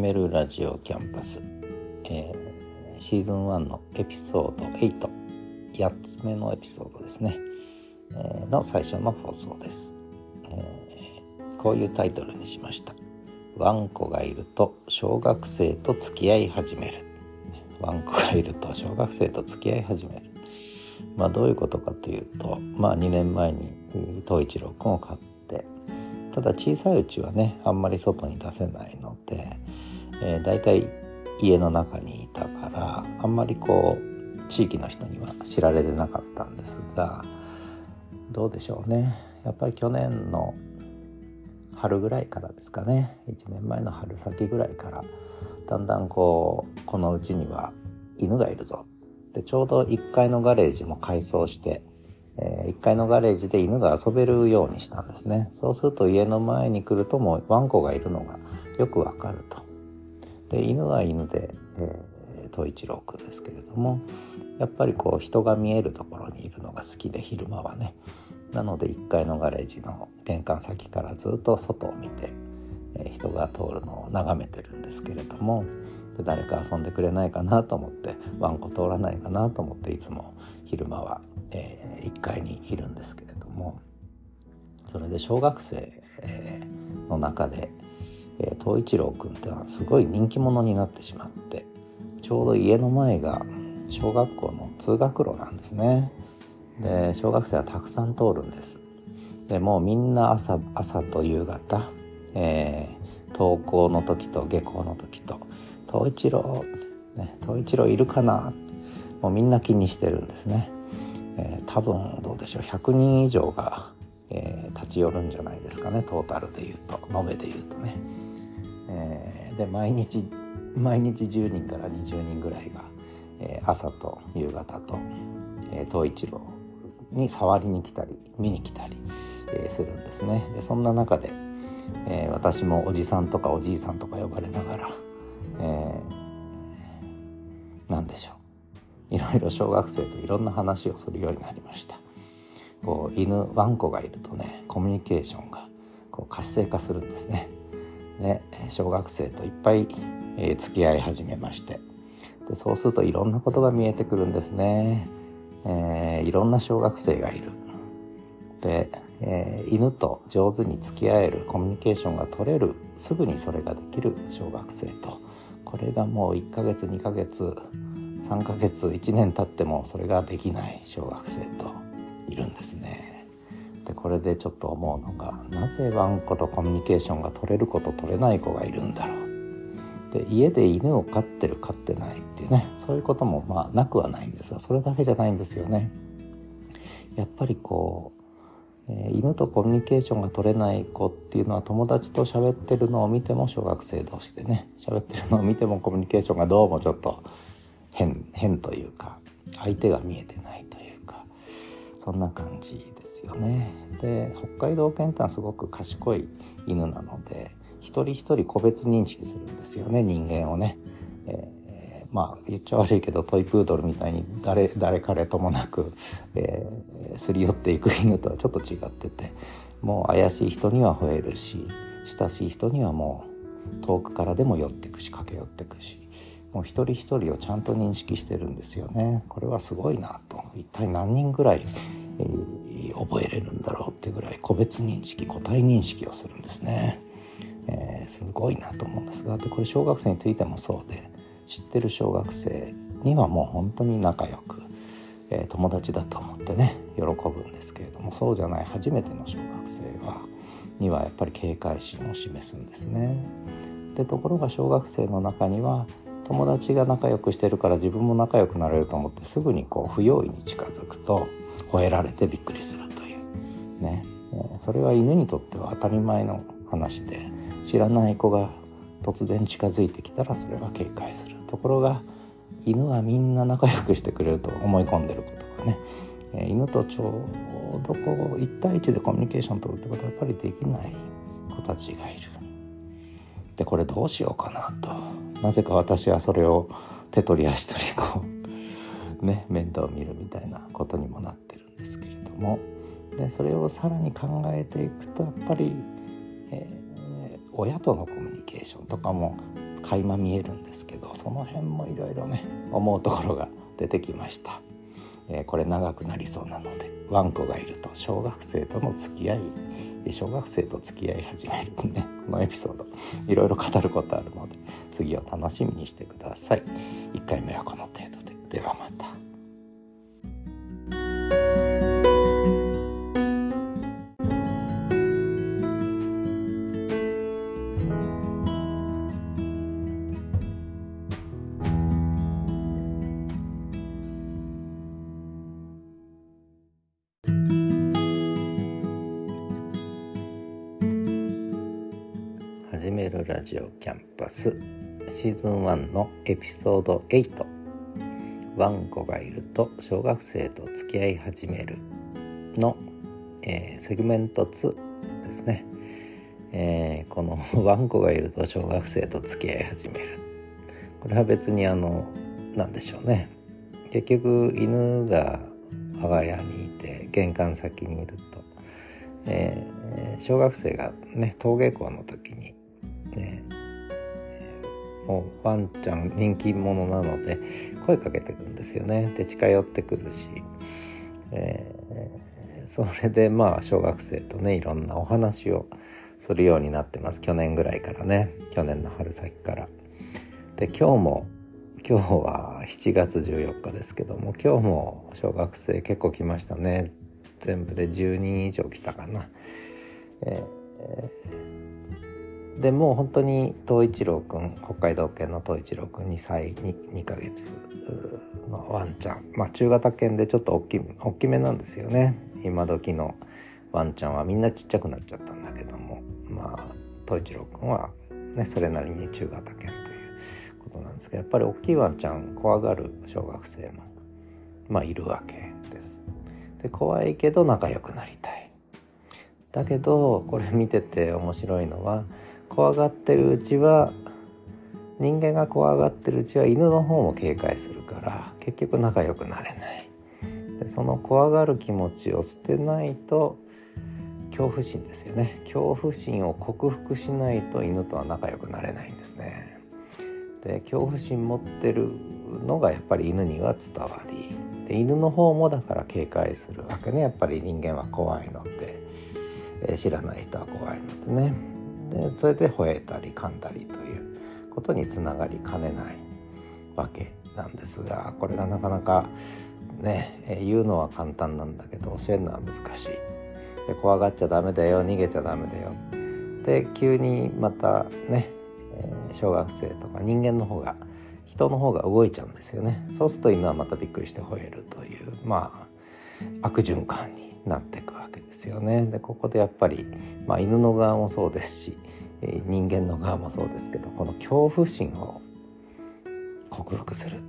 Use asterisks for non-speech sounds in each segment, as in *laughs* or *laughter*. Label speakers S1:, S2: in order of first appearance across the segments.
S1: めるラジオキャンパス、えー、シーズン1のエピソード88つ目のエピソードですね、えー、の最初の放送です、えー、こういうタイトルにしました。ワンコがいると小学生と付き合い始める。ワンコがいると小学生と付き合い始める。まあどういうことかというとまあ2年前に東一郎くんを飼って。ただ小さいうちはねあんまり外に出せないので、えー、大体家の中にいたからあんまりこう地域の人には知られてなかったんですがどうでしょうね。やっぱり去年の春ぐらいからですかね。1年前の春先ぐらいからだんだんこうこのうちには犬がいるぞ。でちょうど1階のガレージも改装してえー、1階のガレージで犬が遊べるようにしたんですね。そうすると家の前に来るともうワンコがいるのがよくわかると。で犬は犬で、えー、一郎くんですけれどもやっぱりこう人が見えるところにいるのが好きで昼間はね。なので1階のガレージの玄関先からずっと外を見て、えー、人が通るのを眺めてるんですけれどもで誰か遊んでくれないかなと思ってワンコ通らないかなと思っていつも昼間は、えー、1階にいるんですけれどもそれで小学生の中で、えー、東一郎くんってのはすごい人気者になってしまってちょうど家の前が小学校の通学路なんですね。で小学生はたくさん通るんです。でもうみんな朝朝と夕方、えー、登校の時と下校の時と「東一郎」ね「東一郎いるかな?」もうみんな気にしてるんですね。えー、多分どうでしょう100人以上が、えー、立ち寄るんじゃないですかねトータルでいうと延べでいうとね。えー、で毎日毎日10人から20人ぐらいが、えー、朝と夕方と、えー、一郎に触りに来たり見に来たり、えー、するんですね。でそんな中で、えー、私もおじさんとかおじいさんとか呼ばれながら、えー、何でしょう。いろいろ小学生といろんな話をするようになりました。こう犬ワンコがいるとねコミュニケーションがこう活性化するんですね。ね小学生といっぱい、えー、付き合い始めまして。でそうするといろんなことが見えてくるんですね、えー、いろんな小学生がいる。で、えー、犬と上手に付き合えるコミュニケーションが取れるすぐにそれができる小学生と。これがもう1ヶ月2ヶ月3ヶ月1年経ってもそれができない小学生といるんですね。でこれでちょっと思うのがなぜワンコとコミュニケーションが取れる子と取れない子がいるんだろう。で家で犬を飼ってる飼ってないっていうねそういうこともまあなくはないんですがそれだけじゃないんですよね。やっぱりこう、えー、犬とコミュニケーションが取れない子っていうのは友達と喋ってるのを見ても小学生同士でね喋ってるのを見てもコミュニケーションがどうもちょっと変変というか相手が見えてないというそんな感じですよね。で北海道犬ってのはすごく賢い犬なので一人一人個別認識するんですよね人間をね。えー、まあ言っちゃ悪いけどトイプードルみたいに誰誰彼ともなく、えー、すり寄っていく犬とはちょっと違っててもう怪しい人には吠えるし親しい人にはもう遠くからでも寄ってくし駆け寄ってくしもう一人一人をちゃんと認識してるんですよねこれはすごいなと一体何人ぐらい、覚えれるんだろうっていうぐらい個別認識個体認識をするんですね、えー、すごいなと思うんですがでこれ小学生についてもそうで知ってる小学生にはもう本当に仲良く、えー、友達だと思ってね喜ぶんですけれどもそうじゃない初めての小学生はにはやっぱり警戒心を示すんですね。でところが小学生の中には友達が仲良くしてるから自分も仲良くなれると思ってすぐにこう不用意に近づくと吠えられてびっくりするという。ね。それは犬にとっては当たり前の話で知らない子が突然近づいてきたらそれは警戒するところが犬はみんな仲良くしてくれると思い込んでることがね。犬とちょうどこう1対1でコミュニケーション取るってことはやっぱりできない子たちがいる。でこれどうしようかなと。なぜか私はそれを手取り足取りこうね面倒を見るみたいなことにもなってるんですけれども。でそれをさらに考えていくとやっぱり、えー、親とのコミュニケーションとかも垣間見えるんですけどその辺もいろいろね思うところが出てきました、えー、これ長くなりそうなのでワンコがいると小学生との付き合い小学生と付き合い始めるねこのエピソードいろいろ語ることあるので次を楽しみにしてください。1回目はこの程度。ではまた。始めるラジオキャンパスシーズン1のエピソード8ワンコがいると小学生と付き合い始めるの、えー、セグメント2ですね、えー、この *laughs* ワンコがいると小学生と付き合い始める。これは別にあの何でしょうね。結局犬が我が家にいて玄関先にいると、えー、小学生がね登下校の時にねもうワンちゃん人気者なので声かけてくんですよね。で近寄ってくるし、えー、それでまあ小学生とねいろんなお話をするようになってます。去年ぐらいからね。去年の春先から。で今日も今日は7月14日ですけども今日も小学生結構来ましたね。全部で10人以上来たかな、えーでもう本当に東一郎くん北海道犬の東一郎くん2歳 2, 2ヶ月のワンちゃんまあ中型犬でちょっと大き大きめなんですよね今時のワンちゃんはみんなちっちゃくなっちゃったんだけどもまあ東一郎くんはねそれなりに中型犬ということなんですがやっぱり大きいワンちゃん怖がる小学生もまあいるわけです。で怖いけど仲良くなりたい。だけどこれ見てて面白いのは怖がってるうちは人間が怖がってるうちは犬の方も警戒するから結局仲良くなれない。でその怖がる気持ちを捨てないと恐怖心ですよね。恐怖心を克服しないと犬とは仲良くなれないんですね。で恐怖心持ってるのがやっぱり犬には伝わりで犬の方もだから警戒するわけね。やっぱり人間は怖いので、え、知らない人は怖いのでね。でそれで吠えたり噛んだりということにつながりかねないわけなんですがこれがなかなかね、え言うのは簡単なんだけど教えるのは難しい。で怖がっちゃダメだよ逃げちゃダメだよ。で急にまたね、え小学生とか人間の方が人の方が動いちゃうんですよね。そうすると犬はまたびっくりして吠えるというまあ悪循環になっていくわけですよね。でここでやっぱり、まあ、犬の側もそうですし、え人間の側もそうですけどこの恐怖心を克服する。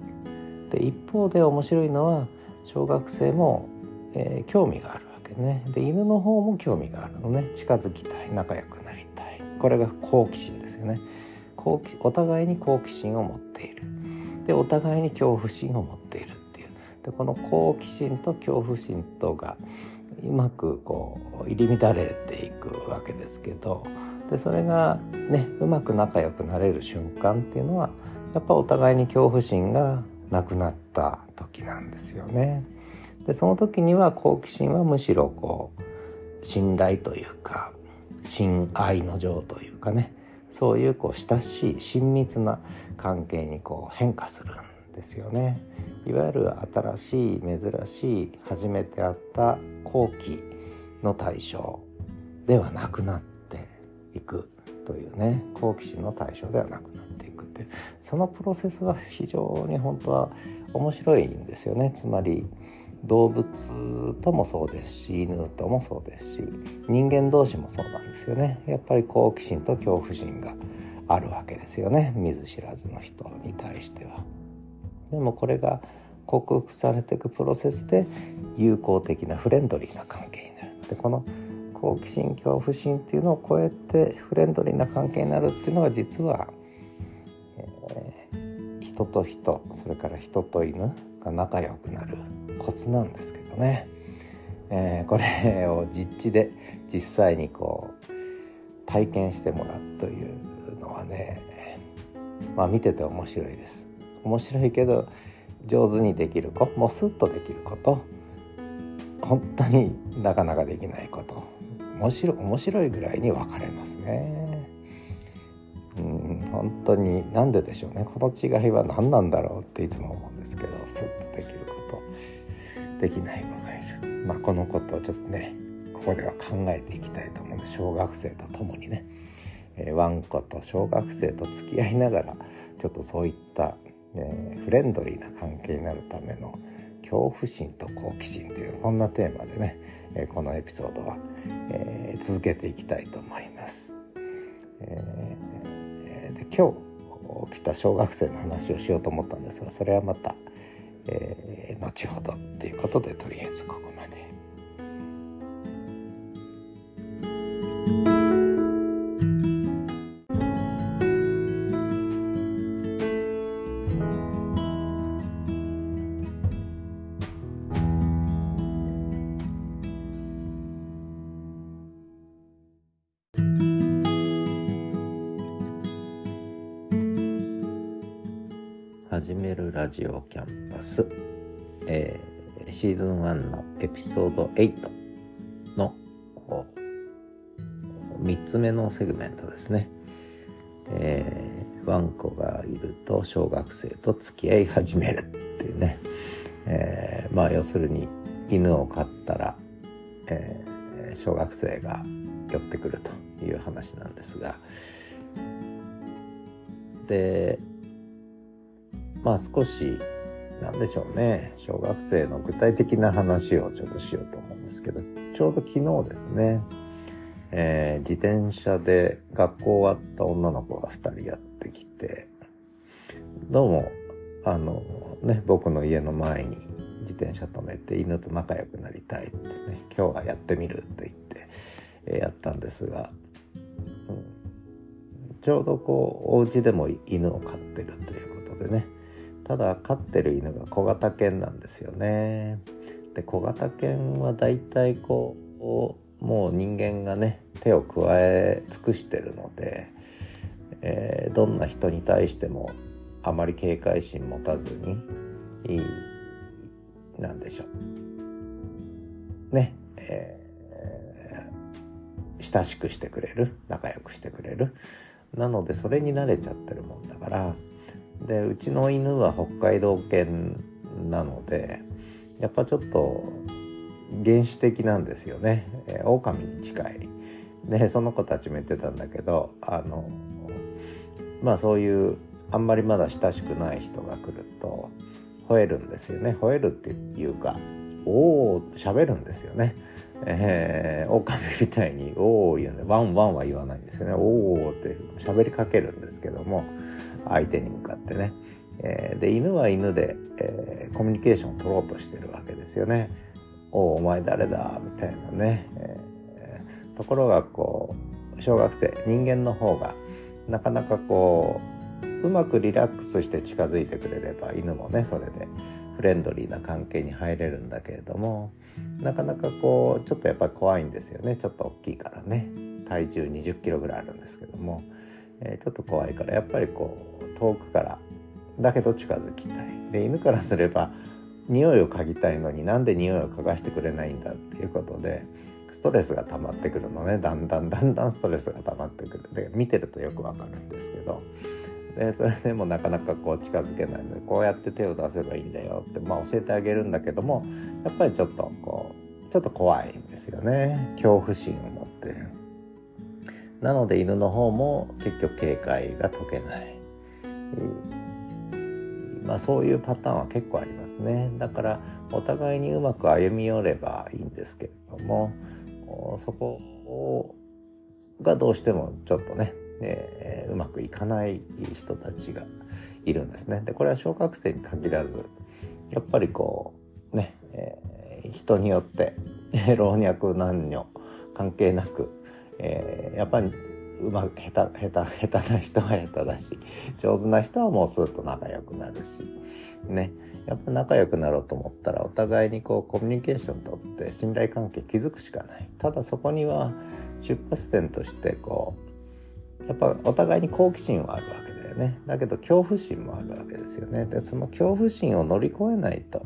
S1: で一方で面白いのは小学生も、えー、興味があるわけね。で犬の方も興味があるのね近づきたい仲良くなりたいこれが好奇心ですよね。好奇お互いに好奇心を持っている。でお互いに恐怖心を持っているっていうでこの好奇心と恐怖心とがうまくこう入り乱れていくわけですけどでそれがねうまく仲良くなれる瞬間っていうのはやっぱお互いに恐怖心がなくなった時なんですよね。でその時には好奇心はむしろこう信頼というか親愛の情というかねそういうこう親しい親密な関係にこう変化するんですよね。いわゆる新しい珍しい初めて会った後期の対象ではなくなっていくというね。好奇心の対象ではなくなっていくっていう。そのプロセスは非常に本当は面白いんですよね。つまり動物ともそうですし犬ともそうですし人間同士もそうなんですよね。やっぱり好奇心と恐怖心があるわけですよね。見ず知らずの人に対しては。でもこれが克服されていくプロセスで友好的なフレンドリーな関係になるでこの好奇心恐怖心っていうのを超えてフレンドリーな関係になるっていうのが実は、えー、人と人それから人と犬が仲良くなるコツなんですけどね、えー、これを実地で実際にこう体験してもらうというのはねまあ見てて面白いです。面白いけど上手にできる子もうスッとできること本当になかなかできないこと。面白面白いぐらいに分かれますね。うん本当に何ででしょうね。この違いは何なんだろうっていつも思うんですけどスッとできること。できない子がいる。まあこのことをちょっとねここでは考えていきたいと思うんです。小学生と共にね、えー、ワンコと小学生と付き合いながらちょっとそういった、フレンドリーな関係になるための恐怖心と好奇心というこんなテーマでね、えこのエピソードは、えー、続けていきたいと思います。えー、で今日来た小学生の話をしようと思ったんですがそれはまた、えー、後ほどということでとりあえずここまで。えー、シーズン1のエピソード8の3つ目のセグメントですね。えー、ワンコがいると小学生と付き合い始めるっていうね、えー、まあ要するに犬を飼ったら、えー、小学生が寄ってくるという話なんですが。でまあ少し何でしょうね。小学生の具体的な話をちょっとしようと思うんですけどちょうど昨日ですね、えー、自転車で学校終わった女の子が2人やってきてどうもあのね僕の家の前に自転車止めて犬と仲良くなりたいってね今日はやってみるって言って、えー、やったんですが、うん、ちょうどこうお家でも犬を飼ってるということでねただ飼ってる犬が小型犬なんですよね。で小型犬はだいたいこうもう人間がね手を加え尽くしてるので、えー、どんな人に対してもあまり警戒心持たずにいいなんでしょうねえー、親しくしてくれる仲良くしてくれるなのでそれに慣れちゃってるもんだからでうちの犬は北海道犬なのでやっぱちょっと原始的なんですよね、えー、狼に近い。でその子たちも言ってたんだけどあのまあそういうあんまりまだ親しくない人が来ると吠えるんですよね。吠えるっていうかおお喋るんですよね。えー、狼みたいに「おお」言うねワンワンは言わないんですよね「おお」って喋りかけるんですけども相手に向かってね、えー、で犬は犬で、えー、コミュニケーションを取ろうとしてるわけですよね「おお前誰だ?」みたいなね、えー、ところがこう小学生人間の方がなかなかこううまくリラックスして近づいてくれれば犬もねそれでフレンドリーな関係に入れるんだけれどもなかなかこうちょっとやっぱり怖いんですよね。ちょっと大きいからね。体重2 0キロぐらいあるんですけども、えー、ちょっと怖いからやっぱりこう遠くからだけど近づきたい。で犬からすれば匂いを嗅ぎたいのになんで匂いを嗅がしてくれないんだっていうことでストレスが溜まってくるのね。だんだんだんだんストレスが溜まってくる。で見てるとよくわかるんですけど。でそれでもなかなかこう近づけないのでこうやって手を出せばいいんだよって、まあ、教えてあげるんだけどもやっぱりちょっとこうちょっと怖いんですよね。恐怖心を持ってる。なので犬の方も結局警戒が解けないまあそういうパターンは結構ありますねだからお互いにうまく歩み寄ればいいんですけれどもそこをがどうしてもちょっとねえー、うまくいかない人たちがいるんですね。でこれは小学生に限らずやっぱりこうね、えー、人によって老若男女関係なく、えー、やっぱりうまく下手下手下手な人は下手だし上手な人はもうスーッと仲良くなるしね。やっぱ仲良くなろうと思ったらお互いにこうコミュニケーションとって信頼関係築くしかない。ただそこには出発点としてこうやっぱお互いに好奇心はあるわけででね。だけど恐怖心もあるわけですよね。でその恐怖心を乗り越えないと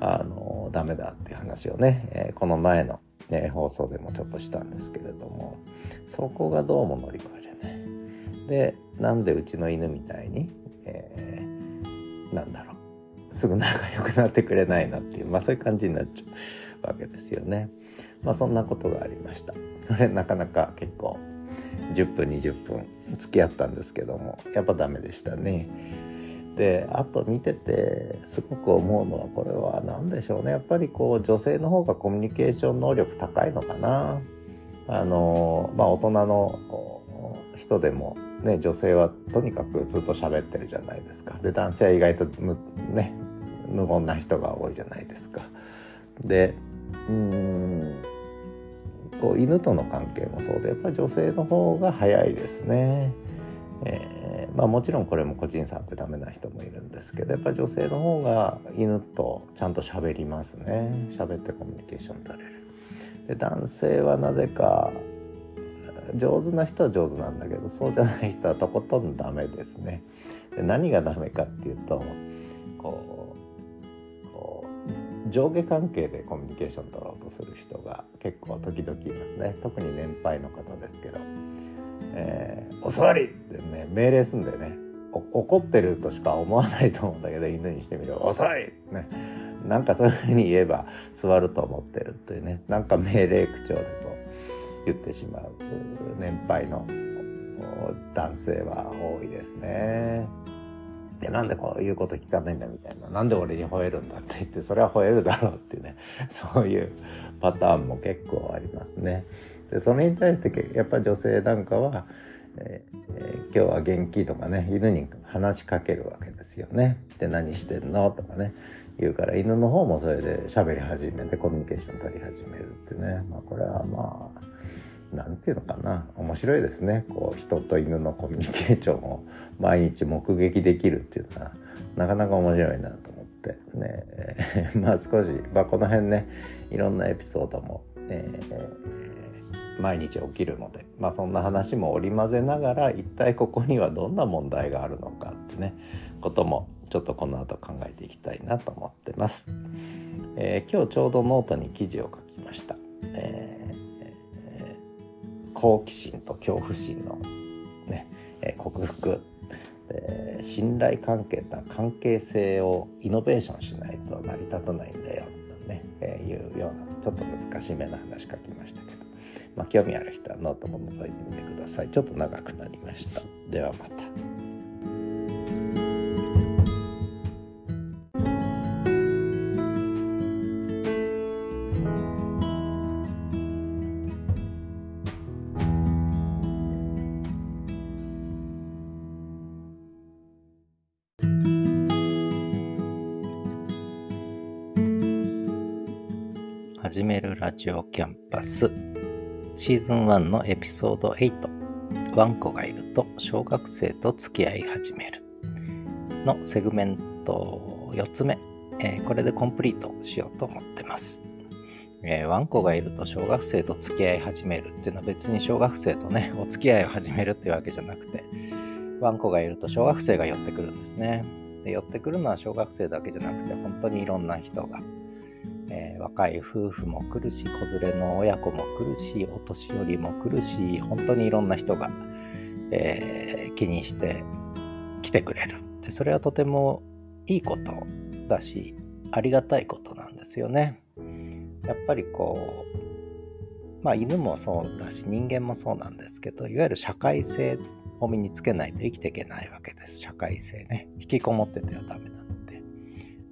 S1: あのダメだっていう話をね、えー、この前の、ね、放送でもちょっとしたんですけれどもそこがどうも乗り越えれない。でなんでうちの犬みたいに、えー、なんだろうすぐ仲良くなってくれないなっていうまあそういう感じになっちゃうわけですよね。まあそんなことがありました。これなかなか結構10分20分付き合ったんですけどもやっぱダメでしたね。であと見ててすごく思うのはこれは何でしょうね。やっぱりこう女性の方がコミュニケーション能力高いのかな。あのまあ大人の人でもね女性はとにかくずっと喋ってるじゃないですか。で男性は意外とむね無言な人が多いじゃないですか。でうんこう犬との関係もそうでやっぱり女性の方が早いですね。えー、まあ、もちろんこれも個人差ってダメな人もいるんですけどやっぱり女性の方が犬とちゃんと喋りますね。喋ってコミュニケーション取れる。で男性はなぜか上手な人は上手なんだけどそうじゃない人はとことんダメですね。で何がダメかっていうとこう上下関係でコミュニケーション取ろうとする人が結構時々いますね。特に年配の方ですけど「えー、お座り!」ってね命令すんだよね怒ってるとしか思わないと思うんだけど犬にしてみれば「遅い!」ねなんかそういうふうに言えば座ると思ってるっていうねなんか命令口調でこう言ってしまう年配の男性は多いですね。でなんでこういうこと聞かないんだみたいななんで俺に吠えるんだって言ってそれは吠えるだろうっていうねそういうパターンも結構ありますね。でそれに対してやっぱ女性なんかは、えー、今日は元気とかね犬に話しかけるわけですよね。で何してんのとかね言うから犬の方もそれで喋り始めてコミュニケーション取り始めるってね、まあ、これはまあ何て言うのかな。面白いですね。こう人と犬のコミュニケーションを毎日目撃できるっていうのはなかなか面白いなと思って。ね、え、まあ少し、まあ、この辺ねいろんなエピソードも、えー、毎日起きるので、まあ、そんな話も織り交ぜながら一体ここにはどんな問題があるのかってねこともちょっとこの後考えていきたいなと思ってます。えー、今日ちょうどノートに記事を書きました。えー好奇心と恐怖心のね、え克服で信頼関係と関係性をイノベーションしないと成り立たないんだよとね、えー、いうようなちょっと難しめな話書きましたけど、まあ、興味ある人はノートも覗いてみてください。ちょっと長くなりました。ではまた。始めるラジオキャンパス。シーズン1のエピソード8ワンコがいると小学生と付き合い始めるのセグメント4つ目、えー、これでコンプリートしようと思ってます、えー、ワンコがいると小学生と付き合い始めるっていうのは別に小学生とねお付き合いを始めるっていうわけじゃなくてワンコがいると小学生が寄ってくるんですね。で寄ってくるのは小学生だけじゃなくて本当にいろんな人が若い夫婦も来るし子連れの親子も来るしお年寄りも来るし本当にいろんな人が、えー、気にして来てくれる。でそれはとてもいいことだしありがたいことなんですよね。やっぱりこうまあ犬もそうだし人間もそうなんですけどいわゆる社会性を身につけないと生きていけないわけです。社会性ね。引きこもっててはダメなので。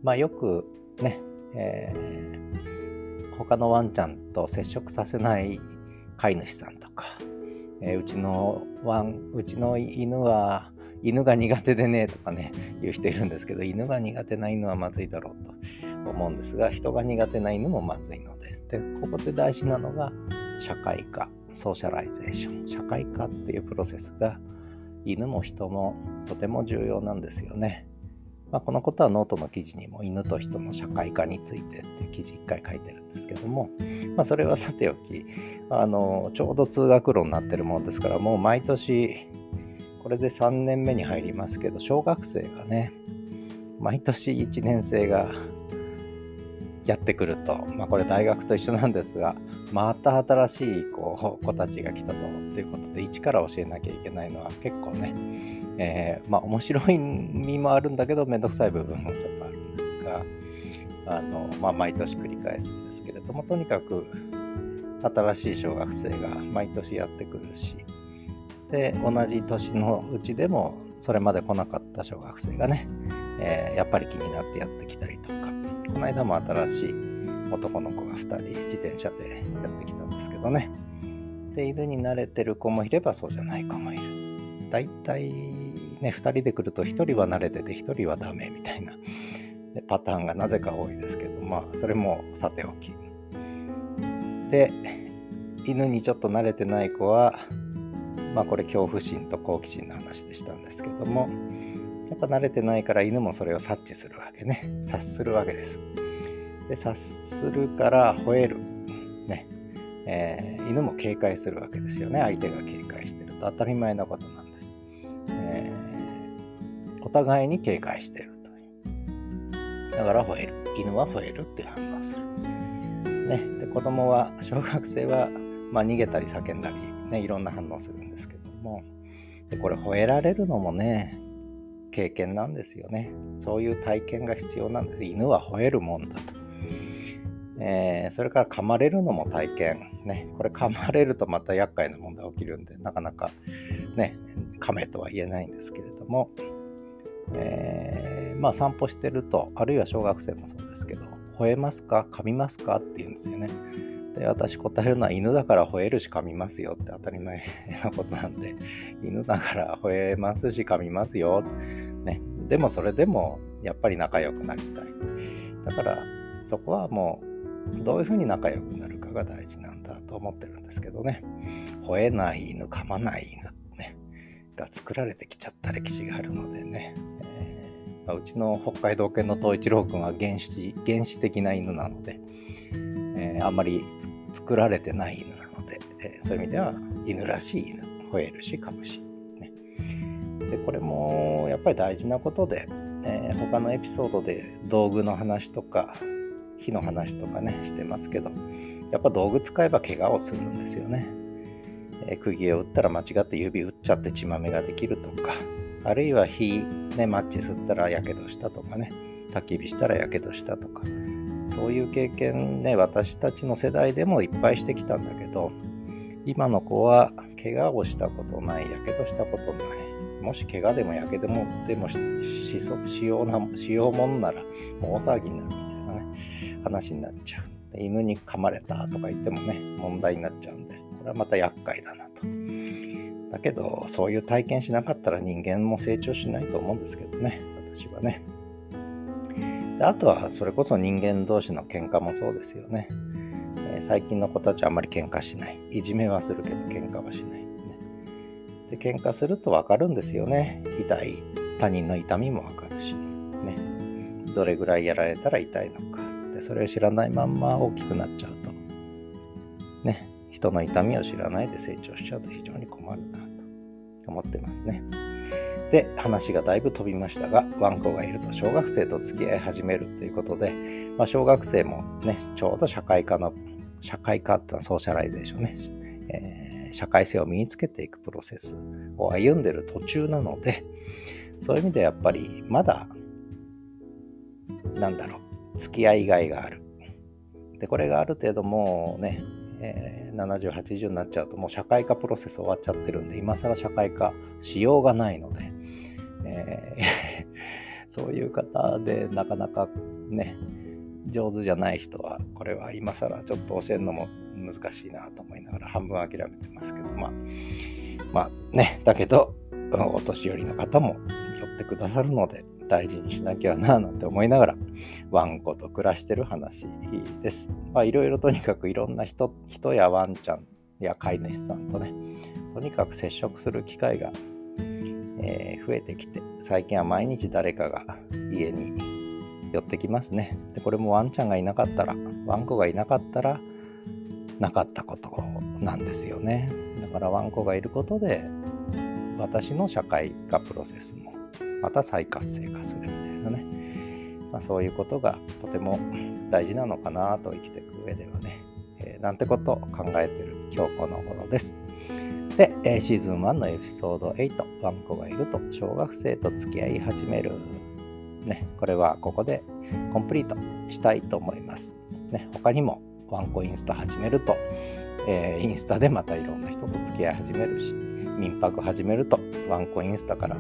S1: まあよくねえー、他のワンちゃんと接触させない飼い主さんとか、えー、うちのワンうちの犬は犬が苦手でねとかね言う人いるんですけど犬が苦手な犬はまずいだろうと思うんですが人が苦手な犬もまずいのででここで大事なのが社会化 socialization 社会化っていうプロセスが犬も人もとても重要なんですよね。まあ、このことはノートの記事にも犬と人の社会化についてっていう記事1回書いてるんですけども、まあ、それはさておきあのちょうど通学路になってるものですからもう毎年これで3年目に入りますけど小学生がね毎年1年生がやってくると、まあ、これ大学と一緒なんですがまた新しいこう子たちが来たぞっていうことで一から教えなきゃいけないのは結構ね、えー、まあ面白い意味もあるんだけどめんどくさい部分もちょっとあるんですがあの、まあ、毎年繰り返すんですけれどもとにかく新しい小学生が毎年やってくるしで同じ年のうちでもそれまで来なかった小学生がね、えー、やっぱり気になってやってきたりとかこの間も新しい男の子が2人自転車でやってきたんですけどね。で犬に慣れてる子もいればそうじゃない子もいる。だいたいね2人で来ると1人は慣れてて1人はダメみたいなパターンがなぜか多いですけどまあそれもさておき。で犬にちょっと慣れてない子はまあこれ恐怖心と好奇心の話でしたんですけどもやっぱ慣れてないから犬もそれを察知するわけね。察するわけです。で察するから吠える。ね。えー、犬も警戒するわけですよね。相手が警戒してると。当たり前なことなんです、えー、お互いに警戒してるという。だから吠える。犬は吠えるって反応する。ね、で子供は小学生は、まあ、逃げたり叫んだり、ね、いろんな反応するんですけども。でこれ吠えられるのもね経験なんですよね。そういう体験が必要なんです。犬は吠えるもんだと、えー、それから噛まれるのも体験ね。これ噛まれるとまた厄介な問題起きるんでなかなかね噛めとは言えないんですけれども、えー、まあ散歩してるとあるいは小学生もそうですけど吠えますか？噛みますか？って言うんですよね。で、私答えるのは犬だから吠えるし噛みますよって当たり前のことなんで、犬だから吠えますし噛みますよ。ね。でもそれでもやっぱり仲良くなりたい。だからそこはもうどういうふうに仲良くなるかが大事なんだと思ってるんですけどね。吠えない犬、噛まない犬、ね、が作られてきちゃった歴史があるのでね。まあ、うちの北海道犬の東一郎君は原始原始的な犬なので、えー、あんまり作られてない犬なので、えー、そういう意味では犬らしい犬吠えるし噛むし、ね、でこれもやっぱり大事なことで、えー、他のエピソードで道具の話とか火の話とかねしてますけどやっぱ道具使えば怪我をするんですよね、えー、釘を打ったら間違って指打っちゃって血まめができるとかあるいは火、ね、マッチ吸ったらやけどしたとかね、焚き火したらやけどしたとか、そういう経験ね、私たちの世代でもいっぱいしてきたんだけど、今の子は怪我をしたことない、やけどしたことない。もし怪我でもやけどもでもししようなしようもんなら大騒ぎになるみたいなね話になっちゃう。犬に噛まれたとか言ってもね問題になっちゃうんでこれはまた厄介だなと。だけど、そういう体験しなかったら人間も成長しないと思うんですけどね、私はね。であとは、それこそ人間同士の喧嘩もそうですよね。えー、最近の子たちはあまり喧嘩しない。いじめはするけど喧嘩はしない、ね。で、喧嘩するとわかるんですよね。痛い。他人の痛みもわかるし。ね。どれぐらいやられたら痛いのか。で、それを知らないまんま大きくなっちゃうと。ね。人の痛みを知らないで成長しちゃうと非常に困る思ってますね。で、話がだいぶ飛びましたが、ワンコがいると小学生と付き合い始めるということで、まあ、小学生もね、ちょうど社会化の、社会化ってのは socialization ね、えー、社会性を身につけていくプロセスを歩んでる途中なので、そういう意味でやっぱりまだ、なんだろう、付き合いがいがある。で、これがある程度もうね、えー、70、80になっちゃうともう社会化プロセス終わっちゃってるんで、今更社会化しようがないので、えー、*laughs* そういう方でなかなかね、上手じゃない人は、これは今更ちょっと教えるのも難しいなと思いながら半分諦めてますけど、まあ、まあね、だけど、お年寄りの方も寄ってくださるので、大事にしなきゃななんて思いながらワンコと暮らしてる話です。まあいろいろとにかくいろんな人人やワンちゃんや飼い主さんとねとにかく接触する機会が、えー、増えてきて最近は毎日誰かが家に寄ってきますね。でこれもワンちゃんがいなかったらワンコがいなかったらなかったことなんですよね。だからワンコがいることで私の社会化プロセスもまた再活性化するみたいなね、まあ、そういうことがとても大事なのかなと生きていく上ではね、えー、なんてことを考えている今日この頃です。で、えー、シーズン1のエピソード8、ワンコがいると小学生と付き合い始める。ね、これはここでコンプリートしたいと思います。ね、他にもワンコインスタ始めると、えー、インスタでまたいろんな人と付き合い始めるし、民泊始めるとワンコインスタから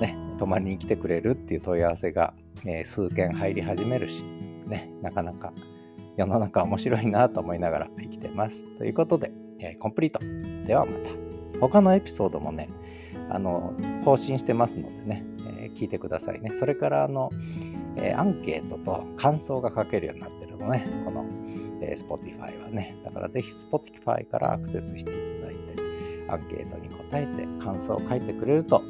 S1: ね、泊まりに来てくれるっていう問い合わせが、えー、数件入り始めるし、ね、なかなか世の中面白いなと思いながら生きてます。ということで、えー、コンプリート。ではまた。他のエピソードもね、あの、更新してますのでね、えー、聞いてくださいね。それから、あの、えー、アンケートと感想が書けるようになってるのね、この、えー、Spotify はね。だからぜひ Spotify からアクセスしていただいて、アンケートに答えて感想を書いてくれると、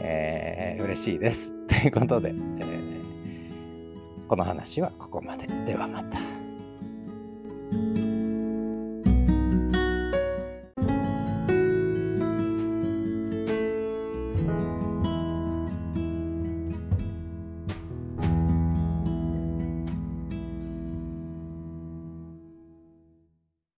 S1: えー、嬉しいです。ということで、えー、この話はここまで。ではまた。